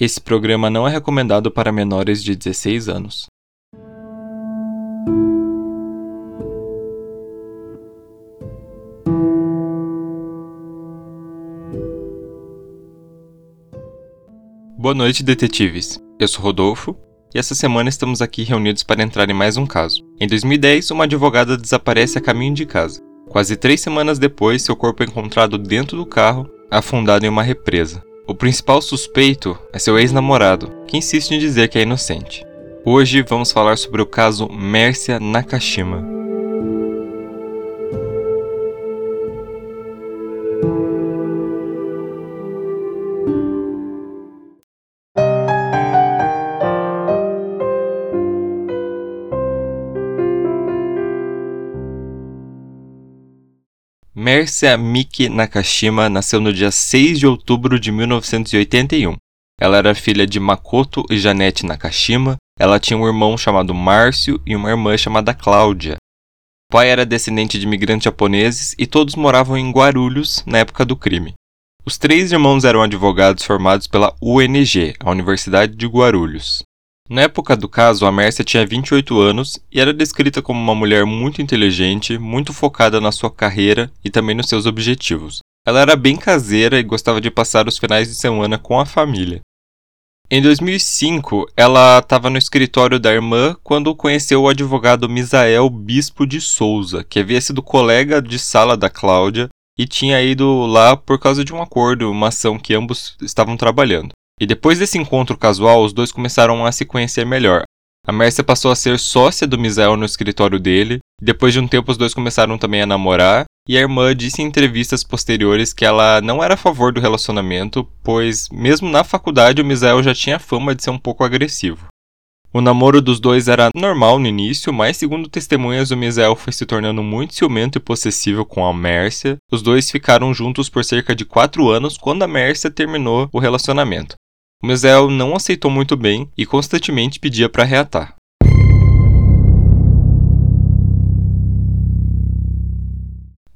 Esse programa não é recomendado para menores de 16 anos. Boa noite, detetives. Eu sou Rodolfo e essa semana estamos aqui reunidos para entrar em mais um caso. Em 2010, uma advogada desaparece a caminho de casa. Quase três semanas depois, seu corpo é encontrado dentro do carro, afundado em uma represa. O principal suspeito é seu ex-namorado, que insiste em dizer que é inocente. Hoje vamos falar sobre o caso Mércia Nakashima. Mércia Miki Nakashima nasceu no dia 6 de outubro de 1981. Ela era filha de Makoto e Janete Nakashima. Ela tinha um irmão chamado Márcio e uma irmã chamada Cláudia. O pai era descendente de imigrantes japoneses e todos moravam em Guarulhos na época do crime. Os três irmãos eram advogados formados pela UNG, a Universidade de Guarulhos. Na época do caso, a Mércia tinha 28 anos e era descrita como uma mulher muito inteligente, muito focada na sua carreira e também nos seus objetivos. Ela era bem caseira e gostava de passar os finais de semana com a família. Em 2005, ela estava no escritório da irmã quando conheceu o advogado Misael Bispo de Souza, que havia sido colega de sala da Cláudia e tinha ido lá por causa de um acordo, uma ação que ambos estavam trabalhando. E depois desse encontro casual, os dois começaram a se conhecer melhor. A Mércia passou a ser sócia do Misael no escritório dele, depois de um tempo os dois começaram também a namorar, e a irmã disse em entrevistas posteriores que ela não era a favor do relacionamento, pois mesmo na faculdade o Misael já tinha fama de ser um pouco agressivo. O namoro dos dois era normal no início, mas segundo testemunhas, o Misael foi se tornando muito ciumento e possessivo com a Mércia. Os dois ficaram juntos por cerca de quatro anos quando a Mércia terminou o relacionamento. Misael não aceitou muito bem e constantemente pedia para reatar.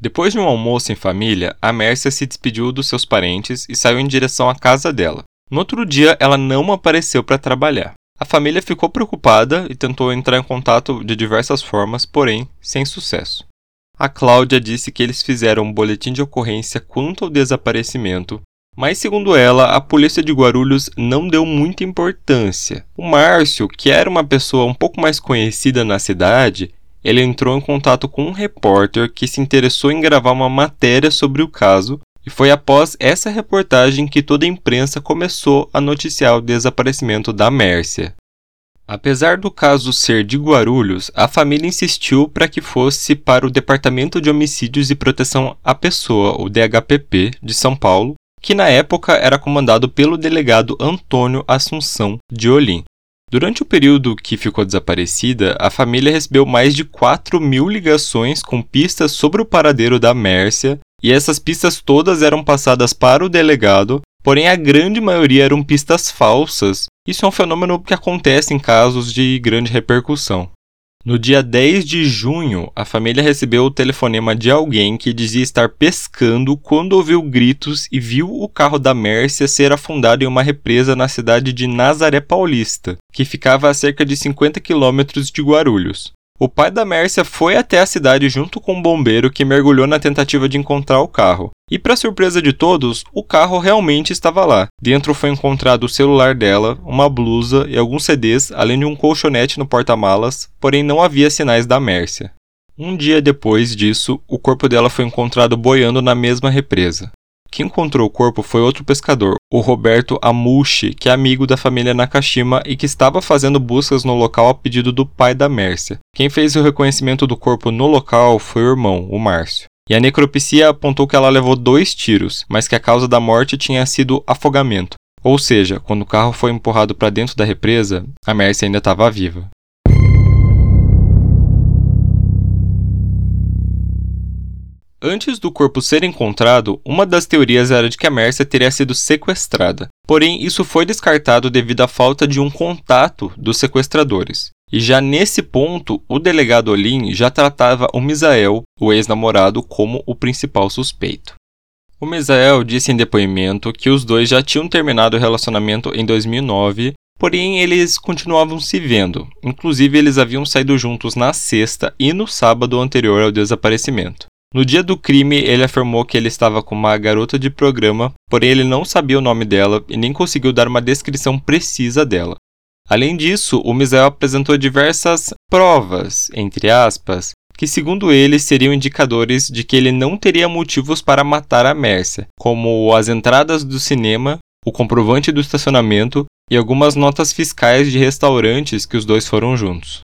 Depois de um almoço em família, a Mércia se despediu dos seus parentes e saiu em direção à casa dela. No outro dia, ela não apareceu para trabalhar. A família ficou preocupada e tentou entrar em contato de diversas formas, porém sem sucesso. A Cláudia disse que eles fizeram um boletim de ocorrência quanto ao desaparecimento mas, segundo ela, a polícia de Guarulhos não deu muita importância. O Márcio, que era uma pessoa um pouco mais conhecida na cidade, ele entrou em contato com um repórter que se interessou em gravar uma matéria sobre o caso, e foi após essa reportagem que toda a imprensa começou a noticiar o desaparecimento da Mércia. Apesar do caso ser de Guarulhos, a família insistiu para que fosse para o Departamento de Homicídios e Proteção à Pessoa, o DHPP, de São Paulo, que na época era comandado pelo delegado Antônio Assunção de Olim. Durante o período que ficou desaparecida, a família recebeu mais de 4 mil ligações com pistas sobre o paradeiro da Mércia, e essas pistas todas eram passadas para o delegado, porém a grande maioria eram pistas falsas. Isso é um fenômeno que acontece em casos de grande repercussão. No dia 10 de junho, a família recebeu o telefonema de alguém que dizia estar pescando quando ouviu gritos e viu o carro da Mércia ser afundado em uma represa na cidade de Nazaré Paulista, que ficava a cerca de 50 quilômetros de Guarulhos. O pai da Mércia foi até a cidade junto com um bombeiro que mergulhou na tentativa de encontrar o carro. E para surpresa de todos, o carro realmente estava lá. Dentro foi encontrado o celular dela, uma blusa e alguns CDs, além de um colchonete no porta-malas, porém não havia sinais da Mércia. Um dia depois disso, o corpo dela foi encontrado boiando na mesma represa. Quem encontrou o corpo foi outro pescador, o Roberto Amushi, que é amigo da família Nakashima e que estava fazendo buscas no local a pedido do pai da Mércia. Quem fez o reconhecimento do corpo no local foi o irmão, o Márcio. E a necropsia apontou que ela levou dois tiros, mas que a causa da morte tinha sido afogamento. Ou seja, quando o carro foi empurrado para dentro da represa, a Mércia ainda estava viva. Antes do corpo ser encontrado, uma das teorias era de que a Mércia teria sido sequestrada. Porém, isso foi descartado devido à falta de um contato dos sequestradores. E já nesse ponto, o delegado Olin já tratava o Misael, o ex-namorado, como o principal suspeito. O Misael disse em depoimento que os dois já tinham terminado o relacionamento em 2009, porém eles continuavam se vendo. Inclusive, eles haviam saído juntos na sexta e no sábado anterior ao desaparecimento. No dia do crime, ele afirmou que ele estava com uma garota de programa, porém ele não sabia o nome dela e nem conseguiu dar uma descrição precisa dela. Além disso, o Misael apresentou diversas provas, entre aspas, que, segundo ele, seriam indicadores de que ele não teria motivos para matar a Mércia, como as entradas do cinema, o comprovante do estacionamento e algumas notas fiscais de restaurantes que os dois foram juntos.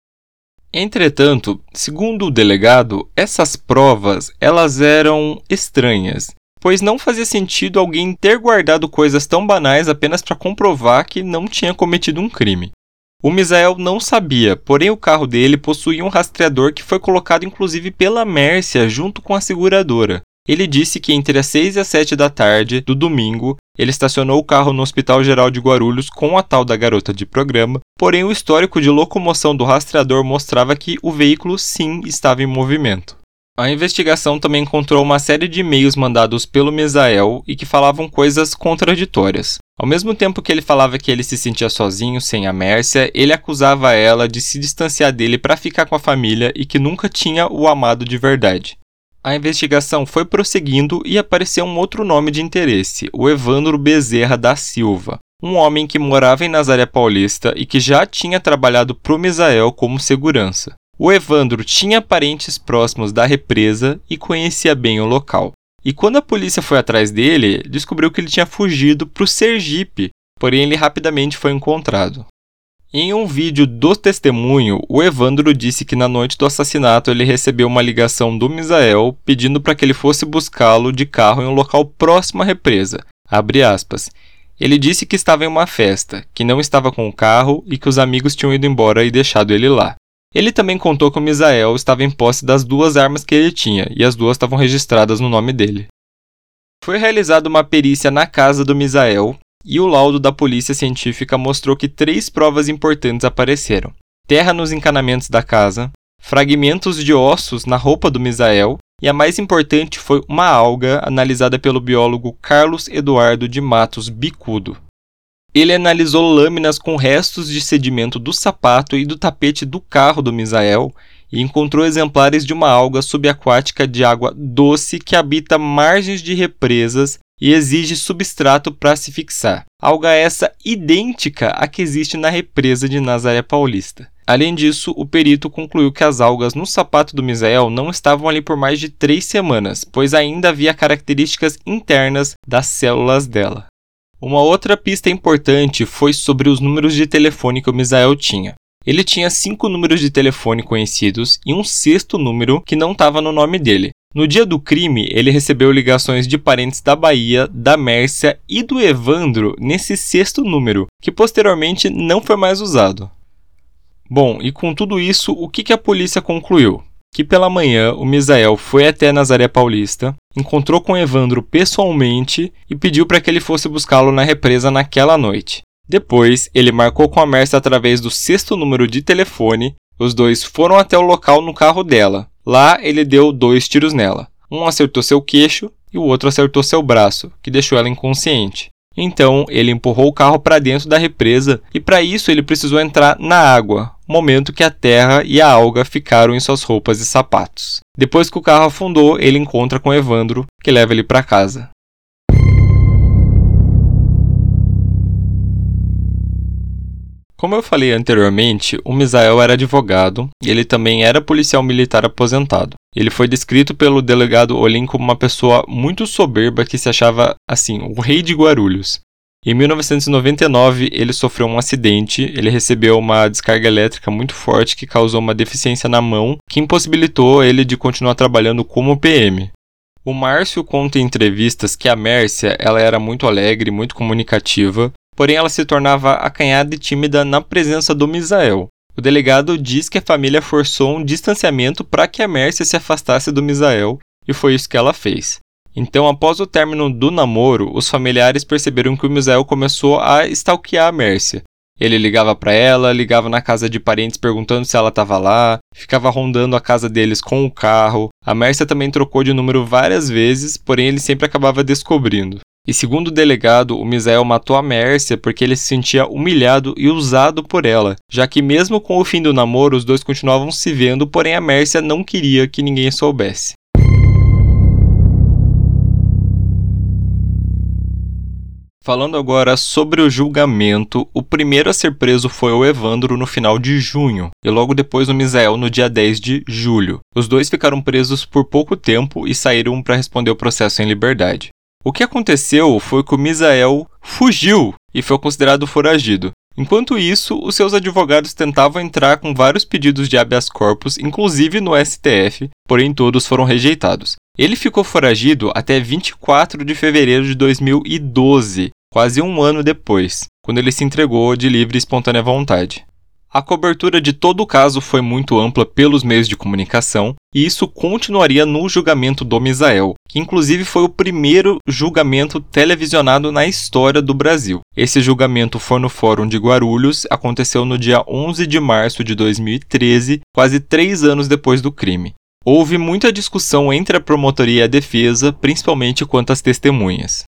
Entretanto, segundo o delegado, essas provas elas eram estranhas, pois não fazia sentido alguém ter guardado coisas tão banais apenas para comprovar que não tinha cometido um crime. O Misael não sabia, porém o carro dele possuía um rastreador que foi colocado inclusive pela Mércia junto com a seguradora. Ele disse que entre as 6 e as 7 da tarde do domingo, ele estacionou o carro no Hospital Geral de Guarulhos com a tal da garota de programa, porém o histórico de locomoção do rastreador mostrava que o veículo sim estava em movimento. A investigação também encontrou uma série de e-mails mandados pelo Misael e que falavam coisas contraditórias. Ao mesmo tempo que ele falava que ele se sentia sozinho sem a Mércia, ele acusava ela de se distanciar dele para ficar com a família e que nunca tinha o amado de verdade. A investigação foi prosseguindo e apareceu um outro nome de interesse, o Evandro Bezerra da Silva, um homem que morava em Nazaré Paulista e que já tinha trabalhado para o Misael como segurança. O Evandro tinha parentes próximos da represa e conhecia bem o local. E quando a polícia foi atrás dele, descobriu que ele tinha fugido para o Sergipe, porém ele rapidamente foi encontrado. Em um vídeo do testemunho, o Evandro disse que na noite do assassinato ele recebeu uma ligação do Misael pedindo para que ele fosse buscá-lo de carro em um local próximo à represa. Ele disse que estava em uma festa, que não estava com o carro e que os amigos tinham ido embora e deixado ele lá. Ele também contou que o Misael estava em posse das duas armas que ele tinha, e as duas estavam registradas no nome dele. Foi realizada uma perícia na casa do Misael, e o laudo da polícia científica mostrou que três provas importantes apareceram: terra nos encanamentos da casa, fragmentos de ossos na roupa do Misael, e a mais importante foi uma alga analisada pelo biólogo Carlos Eduardo de Matos Bicudo. Ele analisou lâminas com restos de sedimento do sapato e do tapete do carro do Misael e encontrou exemplares de uma alga subaquática de água doce que habita margens de represas e exige substrato para se fixar. Alga essa idêntica à que existe na represa de Nazaré Paulista. Além disso, o perito concluiu que as algas no sapato do Misael não estavam ali por mais de três semanas, pois ainda havia características internas das células dela. Uma outra pista importante foi sobre os números de telefone que o Misael tinha. Ele tinha cinco números de telefone conhecidos e um sexto número que não estava no nome dele. No dia do crime, ele recebeu ligações de parentes da Bahia, da Mércia e do Evandro nesse sexto número, que posteriormente não foi mais usado. Bom, e com tudo isso, o que a polícia concluiu? que pela manhã o Misael foi até Nazaré Paulista, encontrou com Evandro pessoalmente e pediu para que ele fosse buscá-lo na represa naquela noite. Depois, ele marcou com a Mércia através do sexto número de telefone. Os dois foram até o local no carro dela. Lá, ele deu dois tiros nela. Um acertou seu queixo e o outro acertou seu braço, que deixou ela inconsciente. Então, ele empurrou o carro para dentro da represa e para isso ele precisou entrar na água, momento que a terra e a alga ficaram em suas roupas e sapatos. Depois que o carro afundou, ele encontra com Evandro, que leva ele para casa. Como eu falei anteriormente, o Misael era advogado e ele também era policial militar aposentado. Ele foi descrito pelo delegado Olim como uma pessoa muito soberba que se achava, assim, o rei de Guarulhos. Em 1999, ele sofreu um acidente, ele recebeu uma descarga elétrica muito forte que causou uma deficiência na mão, que impossibilitou ele de continuar trabalhando como PM. O Márcio conta em entrevistas que a Mércia ela era muito alegre, muito comunicativa, porém ela se tornava acanhada e tímida na presença do Misael. O delegado diz que a família forçou um distanciamento para que a Mércia se afastasse do Misael, e foi isso que ela fez. Então, após o término do namoro, os familiares perceberam que o Misael começou a stalkear a Mércia. Ele ligava para ela, ligava na casa de parentes perguntando se ela estava lá, ficava rondando a casa deles com o carro. A Mércia também trocou de número várias vezes, porém ele sempre acabava descobrindo. E segundo o delegado, o Misael matou a Mércia porque ele se sentia humilhado e usado por ela, já que mesmo com o fim do namoro, os dois continuavam se vendo, porém a Mércia não queria que ninguém soubesse. Falando agora sobre o julgamento, o primeiro a ser preso foi o Evandro no final de junho, e logo depois o Misael no dia 10 de julho. Os dois ficaram presos por pouco tempo e saíram para responder o processo em liberdade. O que aconteceu foi que o Misael fugiu e foi considerado foragido. Enquanto isso, os seus advogados tentavam entrar com vários pedidos de habeas corpus, inclusive no STF, porém todos foram rejeitados. Ele ficou foragido até 24 de fevereiro de 2012, quase um ano depois, quando ele se entregou de livre e espontânea vontade. A cobertura de todo o caso foi muito ampla pelos meios de comunicação, e isso continuaria no julgamento do Misael, que inclusive foi o primeiro julgamento televisionado na história do Brasil. Esse julgamento foi no Fórum de Guarulhos, aconteceu no dia 11 de março de 2013, quase três anos depois do crime. Houve muita discussão entre a promotoria e a defesa, principalmente quanto às testemunhas.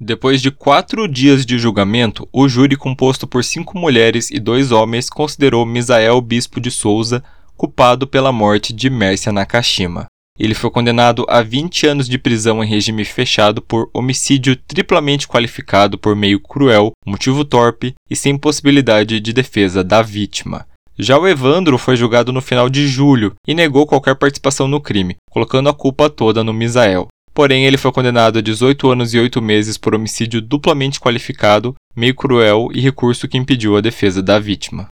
Depois de quatro dias de julgamento, o júri, composto por cinco mulheres e dois homens, considerou Misael Bispo de Souza culpado pela morte de Mércia Nakashima. Ele foi condenado a 20 anos de prisão em regime fechado por homicídio triplamente qualificado por meio cruel, motivo torpe e sem possibilidade de defesa da vítima. Já o Evandro foi julgado no final de julho e negou qualquer participação no crime, colocando a culpa toda no Misael. Porém, ele foi condenado a 18 anos e 8 meses por homicídio duplamente qualificado, meio cruel e recurso que impediu a defesa da vítima.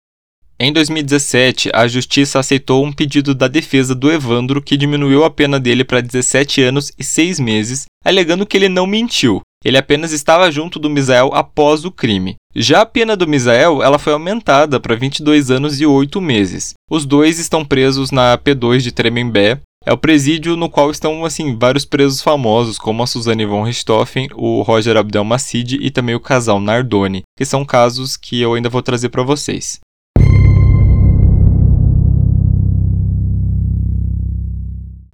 Em 2017, a justiça aceitou um pedido da defesa do Evandro que diminuiu a pena dele para 17 anos e 6 meses, alegando que ele não mentiu, ele apenas estava junto do Misael após o crime. Já a pena do Misael ela foi aumentada para 22 anos e 8 meses. Os dois estão presos na P2 de Tremembé. É o presídio no qual estão assim vários presos famosos, como a Suzane von Richthofen, o Roger Abdelmacid e também o casal Nardoni, que são casos que eu ainda vou trazer para vocês.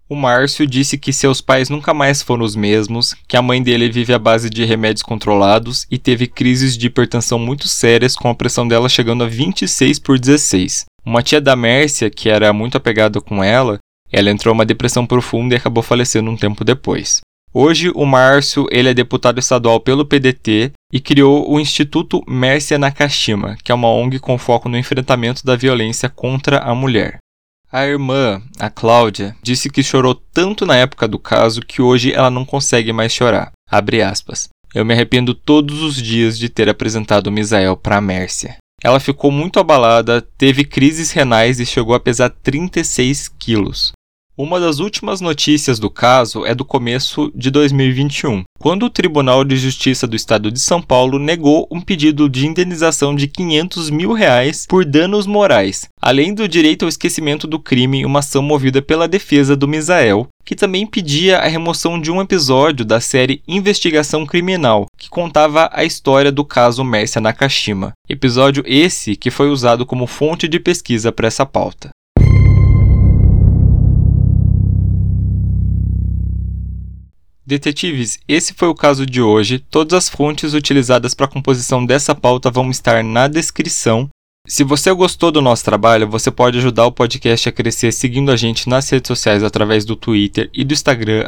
O Márcio disse que seus pais nunca mais foram os mesmos, que a mãe dele vive à base de remédios controlados e teve crises de hipertensão muito sérias, com a pressão dela chegando a 26 por 16. Uma tia da Mércia, que era muito apegada com ela, ela entrou em uma depressão profunda e acabou falecendo um tempo depois. Hoje, o Márcio ele é deputado estadual pelo PDT e criou o Instituto Mércia Nakashima, que é uma ONG com foco no enfrentamento da violência contra a mulher. A irmã, a Cláudia, disse que chorou tanto na época do caso que hoje ela não consegue mais chorar. Eu me arrependo todos os dias de ter apresentado Misael para Mércia. Ela ficou muito abalada, teve crises renais e chegou a pesar 36 quilos. Uma das últimas notícias do caso é do começo de 2021, quando o Tribunal de Justiça do Estado de São Paulo negou um pedido de indenização de 500 mil reais por danos morais, além do direito ao esquecimento do crime, uma ação movida pela defesa do Misael, que também pedia a remoção de um episódio da série Investigação Criminal, que contava a história do caso Mércia Nakashima. Episódio esse que foi usado como fonte de pesquisa para essa pauta. Detetives, esse foi o caso de hoje. Todas as fontes utilizadas para a composição dessa pauta vão estar na descrição. Se você gostou do nosso trabalho, você pode ajudar o podcast a crescer seguindo a gente nas redes sociais através do Twitter e do Instagram,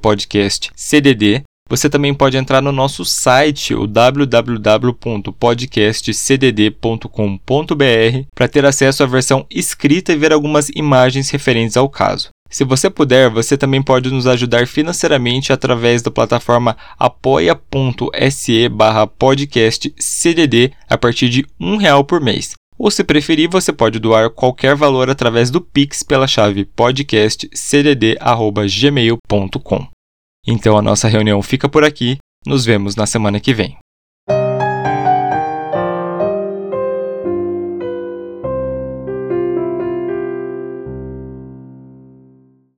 podcastcdd. Você também pode entrar no nosso site, o www.podcastcdd.com.br, para ter acesso à versão escrita e ver algumas imagens referentes ao caso. Se você puder, você também pode nos ajudar financeiramente através da plataforma apoia.se barra podcastcdd a partir de um real por mês. Ou se preferir, você pode doar qualquer valor através do Pix pela chave podcastcdd.gmail.com. Então a nossa reunião fica por aqui, nos vemos na semana que vem.